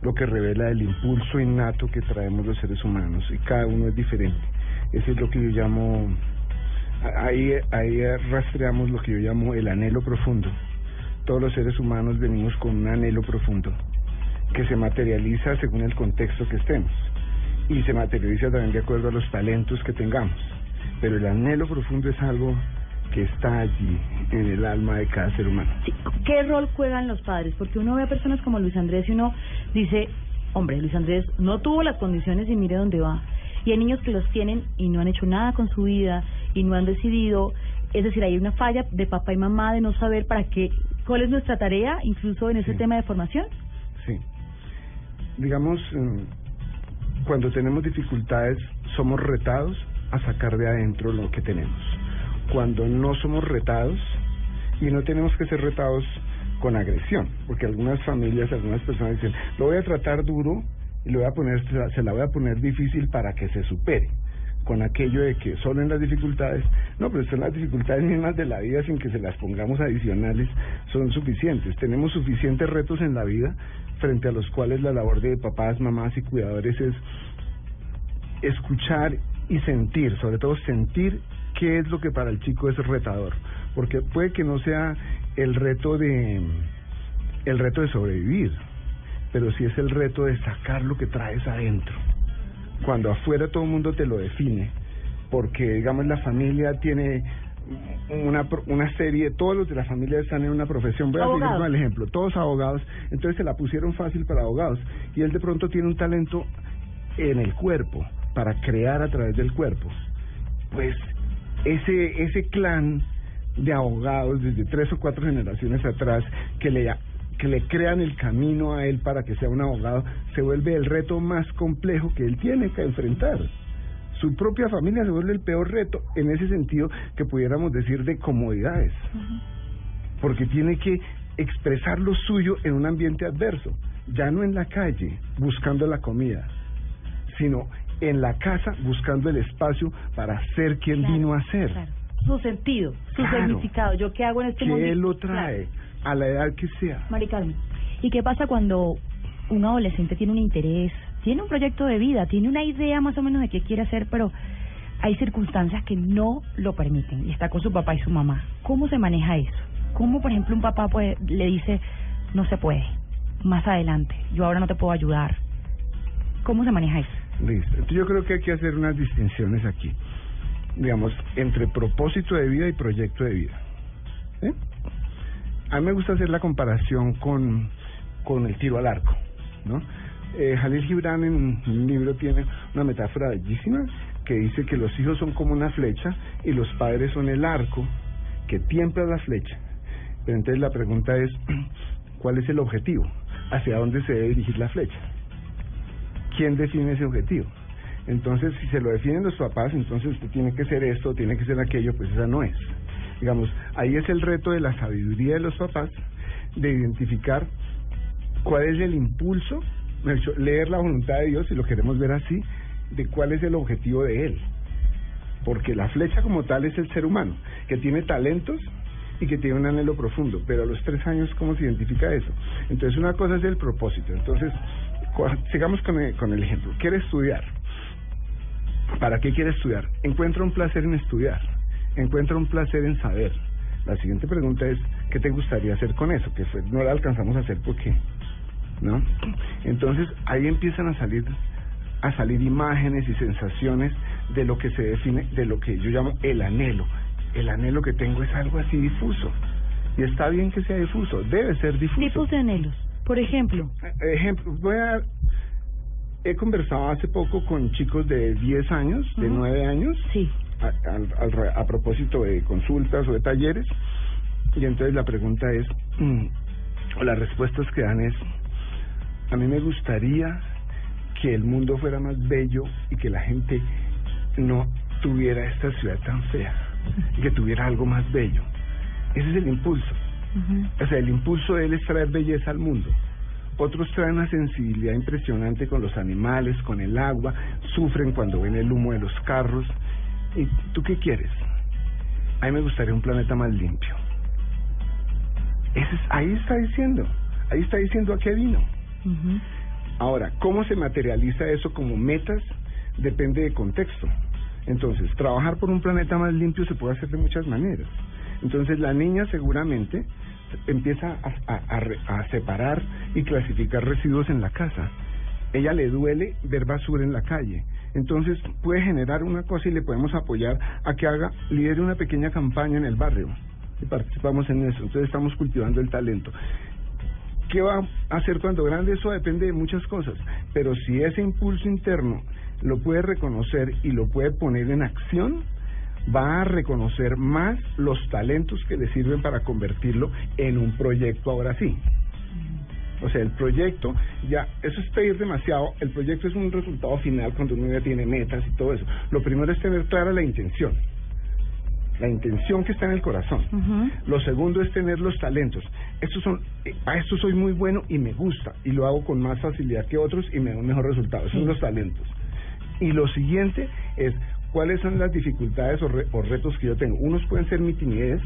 lo que revela el impulso innato que traemos los seres humanos y cada uno es diferente. Eso es lo que yo llamo ahí, ahí rastreamos lo que yo llamo el anhelo profundo. Todos los seres humanos venimos con un anhelo profundo que se materializa según el contexto que estemos y se materializa también de acuerdo a los talentos que tengamos. Pero el anhelo profundo es algo que está allí en el alma de cada ser humano. ¿Qué rol juegan los padres? Porque uno ve a personas como Luis Andrés y uno dice, hombre, Luis Andrés no tuvo las condiciones y mire dónde va. Y hay niños que los tienen y no han hecho nada con su vida y no han decidido. Es decir, hay una falla de papá y mamá de no saber para qué, cuál es nuestra tarea, incluso en ese tema de formación. Sí. Digamos, mm, cuando tenemos dificultades, somos retados a sacar de adentro lo que tenemos. Cuando no somos retados y no tenemos que ser retados con agresión, porque algunas familias, algunas personas dicen, lo voy a tratar duro y lo voy a poner, se la voy a poner difícil para que se supere con aquello de que solo en las dificultades, no, pero son las dificultades mismas de la vida sin que se las pongamos adicionales, son suficientes. Tenemos suficientes retos en la vida frente a los cuales la labor de papás, mamás y cuidadores es escuchar y sentir, sobre todo sentir qué es lo que para el chico es retador, porque puede que no sea el reto de el reto de sobrevivir, pero sí es el reto de sacar lo que traes adentro. Cuando afuera todo el mundo te lo define, porque digamos la familia tiene una una serie, todos los de la familia están en una profesión, voy a seguir con el ejemplo, todos abogados, entonces se la pusieron fácil para abogados y él de pronto tiene un talento en el cuerpo, para crear a través del cuerpo. Pues ese ese clan de abogados desde tres o cuatro generaciones atrás que le que le crean el camino a él para que sea un abogado, se vuelve el reto más complejo que él tiene que enfrentar. Su propia familia se vuelve el peor reto, en ese sentido que pudiéramos decir de comodidades, porque tiene que expresar lo suyo en un ambiente adverso, ya no en la calle buscando la comida, sino en la casa buscando el espacio para ser quien vino a ser. Su sentido, su significado. ¿Yo qué hago en este mundo? ¿Qué lo trae? a la edad que sea. Mari ¿y qué pasa cuando un adolescente tiene un interés, tiene un proyecto de vida, tiene una idea más o menos de qué quiere hacer, pero hay circunstancias que no lo permiten y está con su papá y su mamá? ¿Cómo se maneja eso? ¿Cómo, por ejemplo, un papá puede, le dice, no se puede, más adelante, yo ahora no te puedo ayudar? ¿Cómo se maneja eso? Listo. Yo creo que hay que hacer unas distinciones aquí, digamos, entre propósito de vida y proyecto de vida. A mí me gusta hacer la comparación con, con el tiro al arco, ¿no? Eh, Jalil Gibran en un libro tiene una metáfora bellísima que dice que los hijos son como una flecha y los padres son el arco que tiembla la flecha. Pero entonces la pregunta es, ¿cuál es el objetivo? ¿Hacia dónde se debe dirigir la flecha? ¿Quién define ese objetivo? Entonces, si se lo definen los papás, entonces usted tiene que ser esto, tiene que ser aquello, pues esa no es. Digamos, ahí es el reto de la sabiduría de los papás de identificar cuál es el impulso, leer la voluntad de Dios, si lo queremos ver así, de cuál es el objetivo de Él. Porque la flecha como tal es el ser humano, que tiene talentos y que tiene un anhelo profundo. Pero a los tres años, ¿cómo se identifica eso? Entonces, una cosa es el propósito. Entonces, sigamos con el, con el ejemplo. Quiere estudiar. ¿Para qué quiere estudiar? Encuentra un placer en estudiar encuentra un placer en saber. La siguiente pregunta es, ¿qué te gustaría hacer con eso? Que no la alcanzamos a hacer porque, ¿no? Entonces ahí empiezan a salir a salir imágenes y sensaciones de lo que se define, de lo que yo llamo el anhelo. El anhelo que tengo es algo así difuso. Y está bien que sea difuso, debe ser difuso. Tipos de anhelos, por ejemplo. Eh, ejemplo, voy a he conversado hace poco con chicos de 10 años, de 9 años. Sí a, a, propósito de consultas o de talleres y entonces la pregunta es mm, o las respuestas que dan es a mí me gustaría que el mundo fuera más bello y que la gente no tuviera esta ciudad tan fea y que tuviera algo más bello ese es el impulso o sea el impulso de él es traer belleza al mundo otros traen una sensibilidad impresionante con los animales, con el agua, sufren cuando ven el humo de los carros, ¿Y tú qué quieres? A mí me gustaría un planeta más limpio. Ese es, ahí está diciendo, ahí está diciendo a qué vino. Ahora, ¿cómo se materializa eso como metas? Depende de contexto. Entonces, trabajar por un planeta más limpio se puede hacer de muchas maneras. Entonces, la niña seguramente empieza a, separar y clasificar residuos en la casa. Ella le duele ver basura en la calle entonces puede generar una cosa y le podemos apoyar a que haga, lidere una pequeña campaña en el barrio y participamos en eso. Entonces estamos cultivando el talento. ¿Qué va a hacer cuando grande? Eso depende de muchas cosas. Pero si ese impulso interno lo puede reconocer y lo puede poner en acción, va a reconocer más los talentos que le sirven para convertirlo en un proyecto ahora sí. O sea, el proyecto, ya, eso es pedir demasiado, el proyecto es un resultado final cuando uno ya tiene metas y todo eso. Lo primero es tener clara la intención. la intención que está en el corazón. Lo segundo es tener los talentos. Estos son, eh, a esto soy muy bueno y me gusta y lo hago con más facilidad que otros y me da un mejor resultado. Esos son los talentos. Y lo siguiente es cuáles son las dificultades o, re- o retos que yo tengo. Unos pueden ser mi timidez,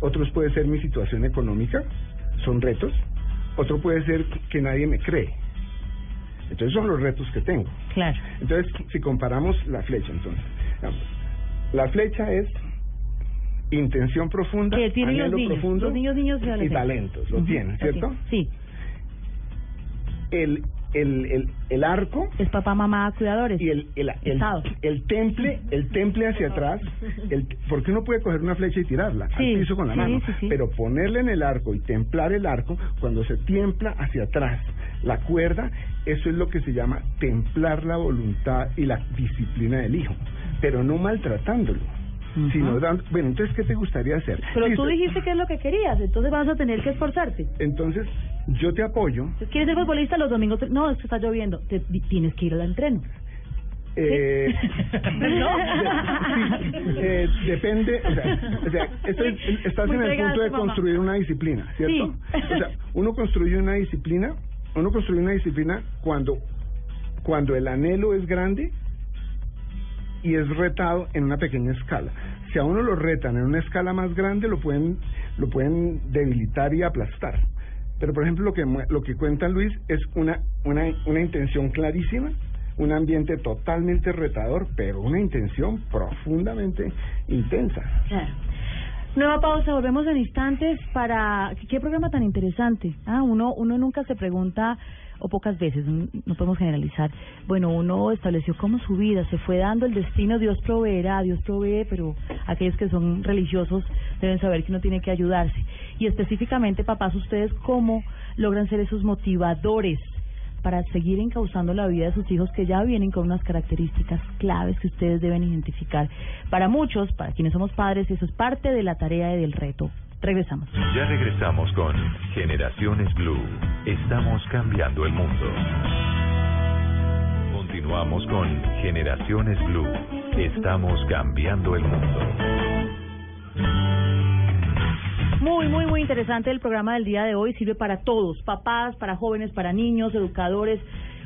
otros puede ser mi situación económica, son retos. Otro puede ser que nadie me cree. Entonces son los retos que tengo. Claro. Entonces, si comparamos la flecha, entonces, la flecha es intención profunda, Que tienen los anhelo niños, profundo los niños, niños y talentos, lo Ujú, tienen, ¿cierto? Sí. El, el, el, el arco Es papá, mamá, cuidadores. y el, el, el, el temple, el temple hacia atrás, el, porque uno puede coger una flecha y tirarla Sí, al piso con la sí, mano, sí, pero ponerle en el arco y templar el arco, cuando se tiempla hacia atrás la cuerda, eso es lo que se llama templar la voluntad y la disciplina del hijo, pero no maltratándolo. Sino dando, bueno, entonces, ¿qué te gustaría hacer? Pero Listo. tú dijiste que es lo que querías, entonces vas a tener que esforzarte. Entonces, yo te apoyo. ¿Quieres ser futbolista los domingos? No, es que está lloviendo. Te- tienes que ir al entreno. Eh, ¿No? sí, eh, depende, o sea, o sea, estás Muy en el punto de mamá. construir una disciplina, ¿cierto? O sea, uno construye una disciplina, uno construye una disciplina cuando, cuando el anhelo es grande y es retado en una pequeña escala. Si a uno lo retan en una escala más grande, lo pueden, lo pueden debilitar y aplastar. Pero, por ejemplo, lo que, lo que cuenta Luis es una, una, una intención clarísima, un ambiente totalmente retador, pero una intención profundamente intensa. Nueva pausa, volvemos en instantes para... ¿Qué programa tan interesante? Ah, uno, uno nunca se pregunta, o pocas veces, no podemos generalizar, bueno, uno estableció como su vida, se fue dando el destino, Dios proveerá, Dios provee, pero aquellos que son religiosos deben saber que uno tiene que ayudarse. Y específicamente, papás, ustedes cómo logran ser esos motivadores para seguir encauzando la vida de sus hijos que ya vienen con unas características claves que ustedes deben identificar. Para muchos, para quienes somos padres, eso es parte de la tarea y del reto. Regresamos. Ya regresamos con Generaciones Blue. Estamos cambiando el mundo. Continuamos con Generaciones Blue. Estamos cambiando el mundo. Muy, muy, muy interesante el programa del día de hoy. Sirve para todos, papás, para jóvenes, para niños, educadores.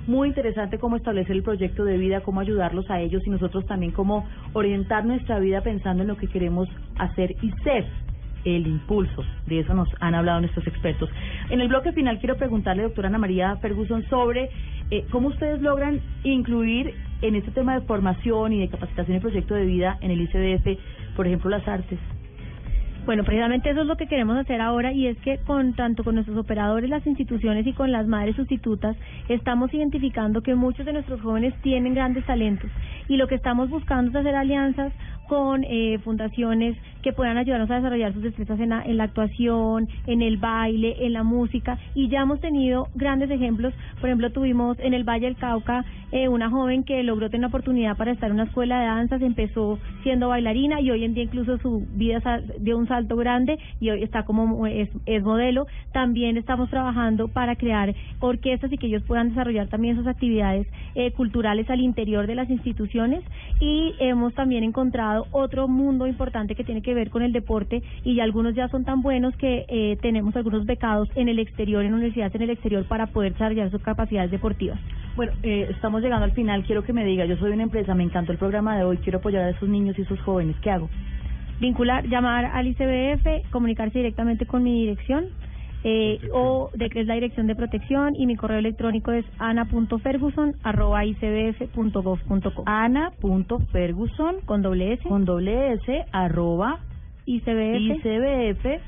Muy interesante cómo establecer el proyecto de vida, cómo ayudarlos a ellos y nosotros también cómo orientar nuestra vida pensando en lo que queremos hacer y ser el impulso. De eso nos han hablado nuestros expertos. En el bloque final quiero preguntarle, doctora Ana María Ferguson, sobre eh, cómo ustedes logran incluir en este tema de formación y de capacitación y proyecto de vida en el ICDF, por ejemplo, las artes. Bueno, precisamente eso es lo que queremos hacer ahora y es que con tanto con nuestros operadores, las instituciones y con las madres sustitutas estamos identificando que muchos de nuestros jóvenes tienen grandes talentos. Y lo que estamos buscando es hacer alianzas con eh, fundaciones que puedan ayudarnos a desarrollar sus destrezas en la, en la actuación, en el baile, en la música y ya hemos tenido grandes ejemplos. Por ejemplo, tuvimos en el Valle del Cauca eh, una joven que logró tener una oportunidad para estar en una escuela de danzas, empezó siendo bailarina y hoy en día incluso su vida dio un salto grande y hoy está como es, es modelo. También estamos trabajando para crear orquestas y que ellos puedan desarrollar también sus actividades eh, culturales al interior de las instituciones y hemos también encontrado otro mundo importante que tiene que ver con el deporte y algunos ya son tan buenos que eh, tenemos algunos becados en el exterior, en universidades en el exterior para poder desarrollar sus capacidades deportivas. Bueno, eh, estamos llegando al final. Quiero que me diga, yo soy una empresa, me encantó el programa de hoy, quiero apoyar a esos niños y esos jóvenes. ¿Qué hago? vincular, llamar al ICBF, comunicarse directamente con mi dirección eh, o de que es la dirección de protección y mi correo electrónico es ana.ferguson@icbf.gov.co. Ana.ferguson con doble S con doble S arroba ICBF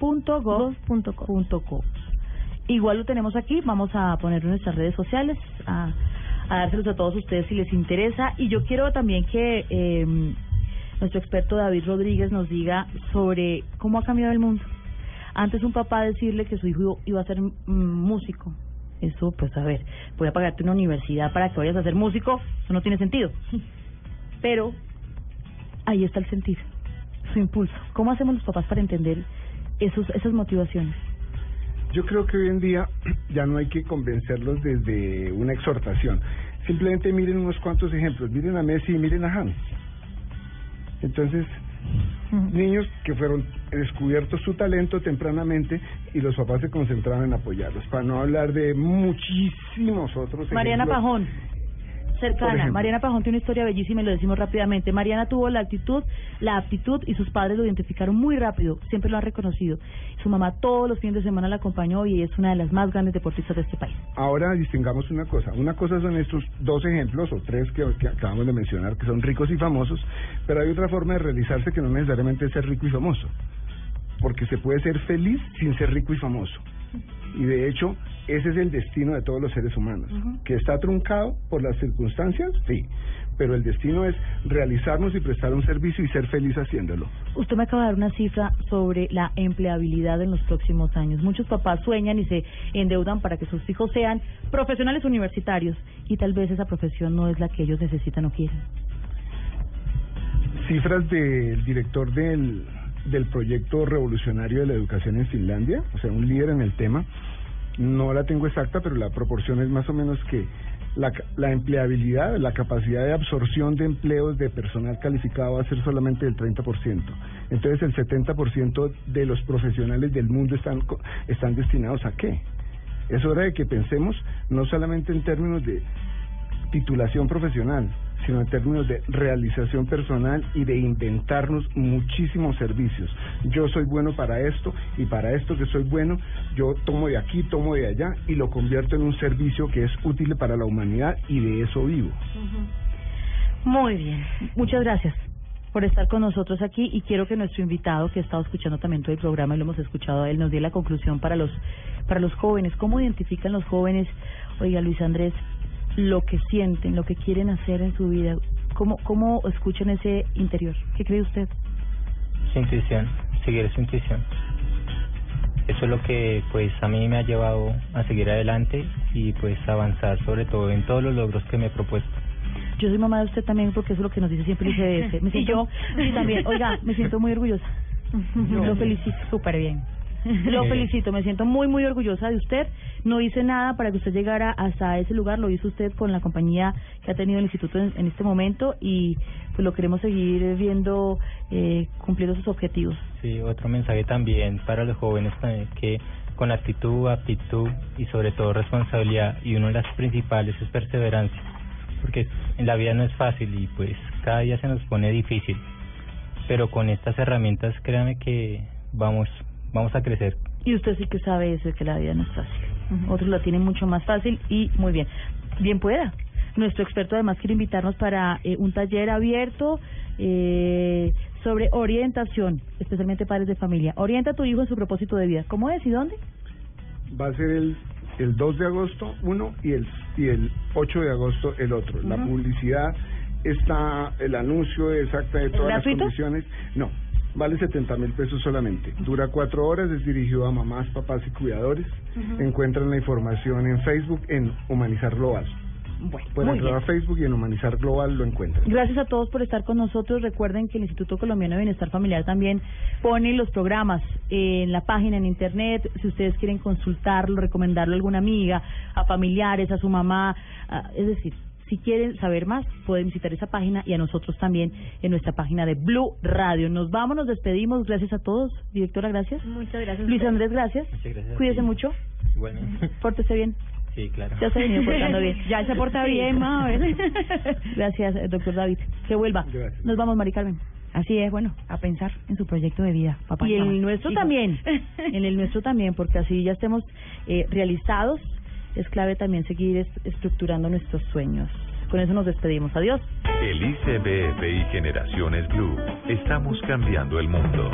icbf.gov.co. Igual lo tenemos aquí, vamos a ponerlo en nuestras redes sociales, a, a dárselos a todos ustedes si les interesa. Y yo quiero también que eh, nuestro experto David Rodríguez nos diga sobre cómo ha cambiado el mundo. Antes un papá decirle que su hijo iba a ser mm, músico. Eso, pues a ver, voy a pagarte una universidad para que vayas a ser músico, eso no tiene sentido. Pero ahí está el sentir, su impulso. ¿Cómo hacemos los papás para entender esos, esas motivaciones? Yo creo que hoy en día ya no hay que convencerlos desde una exhortación. Simplemente miren unos cuantos ejemplos. Miren a Messi y miren a Hans. Entonces, Niños que fueron descubiertos su talento tempranamente y los papás se concentraron en apoyarlos. Para no hablar de muchísimos otros Mariana ejemplos. Pajón, cercana. Mariana Pajón tiene una historia bellísima y lo decimos rápidamente. Mariana tuvo la actitud, la aptitud y sus padres lo identificaron muy rápido. Siempre lo han reconocido. Su mamá todos los fines de semana la acompañó y es una de las más grandes deportistas de este país. Ahora distingamos una cosa. Una cosa son estos dos ejemplos o tres que, que acabamos de mencionar, que son ricos y famosos, pero hay otra forma de realizarse que no necesariamente es ser rico y famoso. Porque se puede ser feliz sin ser rico y famoso. Y de hecho, ese es el destino de todos los seres humanos. Que está truncado por las circunstancias, sí. Pero el destino es realizarnos y prestar un servicio y ser feliz haciéndolo. Usted me acaba de dar una cifra sobre la empleabilidad en los próximos años. Muchos papás sueñan y se endeudan para que sus hijos sean profesionales universitarios y tal vez esa profesión no es la que ellos necesitan o quieren. cifras del director del, del proyecto revolucionario de la educación en Finlandia, o sea, un líder en el tema. No la tengo exacta, pero la proporción es más o menos que la, la empleabilidad, la capacidad de absorción de empleos de personal calificado va a ser solamente del 30%. Entonces, el 70% de los profesionales del mundo están, están destinados a qué? Es hora de que pensemos no solamente en términos de titulación profesional, sino en términos de realización personal y de inventarnos muchísimos servicios. Yo soy bueno para esto y para esto que soy bueno, yo tomo de aquí, tomo de allá y lo convierto en un servicio que es útil para la humanidad y de eso vivo. Muy bien. Muchas gracias por estar con nosotros aquí y quiero que nuestro invitado, que ha estado escuchando también todo el programa y lo hemos escuchado a él, nos dé la conclusión para los para los jóvenes. ¿Cómo identifican los jóvenes, oiga Luis Andrés, lo que sienten, lo que quieren hacer en su vida? ¿Cómo, cómo escuchan ese interior? ¿Qué cree usted? Su intuición, seguir su intuición. Eso es lo que pues a mí me ha llevado a seguir adelante y pues avanzar sobre todo en todos los logros que me he propuesto. Yo soy mamá de usted también porque eso es lo que nos dice siempre el ICDS. Me Y siento, yo. También. Oiga, me siento muy orgullosa. Lo felicito. Súper bien. Lo Eh. felicito, me siento muy, muy orgullosa de usted. No hice nada para que usted llegara hasta ese lugar, lo hizo usted con la compañía que ha tenido el instituto en, en este momento y pues lo queremos seguir viendo eh, cumpliendo sus objetivos. Sí, otro mensaje también para los jóvenes también que con actitud, aptitud y sobre todo responsabilidad y una de las principales es perseverancia, porque en la vida no es fácil y pues cada día se nos pone difícil, pero con estas herramientas créame que vamos vamos a crecer. Y usted sí que sabe eso, de que la vida no es fácil. Otros la tienen mucho más fácil y muy bien. Bien pueda. Nuestro experto además quiere invitarnos para eh, un taller abierto eh, sobre orientación, especialmente padres de familia. Orienta a tu hijo en su propósito de vida. ¿Cómo es y dónde? Va a ser el, el 2 de agosto uno y el, y el 8 de agosto el otro. La publicidad está, el anuncio exacta de todas las condiciones. No, vale 70 mil pesos solamente. Dura cuatro horas, es dirigido a mamás, papás y cuidadores. Encuentran la información en Facebook en Humanizar Global. Bueno, Pueden entrar bien. a Facebook y en Humanizar Global lo encuentran. Gracias a todos por estar con nosotros. Recuerden que el Instituto Colombiano de Bienestar Familiar también pone los programas en la página en internet. Si ustedes quieren consultarlo, recomendarlo a alguna amiga, a familiares, a su mamá, a- es decir, si quieren saber más, pueden visitar esa página y a nosotros también en nuestra página de Blue Radio. Nos vamos, nos despedimos. Gracias a todos. Directora, gracias. Muchas gracias. Luis Andrés, gracias. Muchas gracias Cuídese mucho. Igualmente. Pórtese bien. Sí, claro. Ya se ha venido portando bien. Ya se porta Sí. bien, ma, a ver. Gracias, eh, doctor David. Que vuelva. Gracias. Nos vamos, Mari Carmen. Así es, bueno, a pensar en su proyecto de vida, papá. y mamá. el nuestro también. En el nuestro también, porque así ya estemos eh, realizados. Es clave también seguir est- estructurando nuestros sueños. Con eso nos despedimos. Adiós. El ICBF y Generaciones Blue. Estamos cambiando el mundo.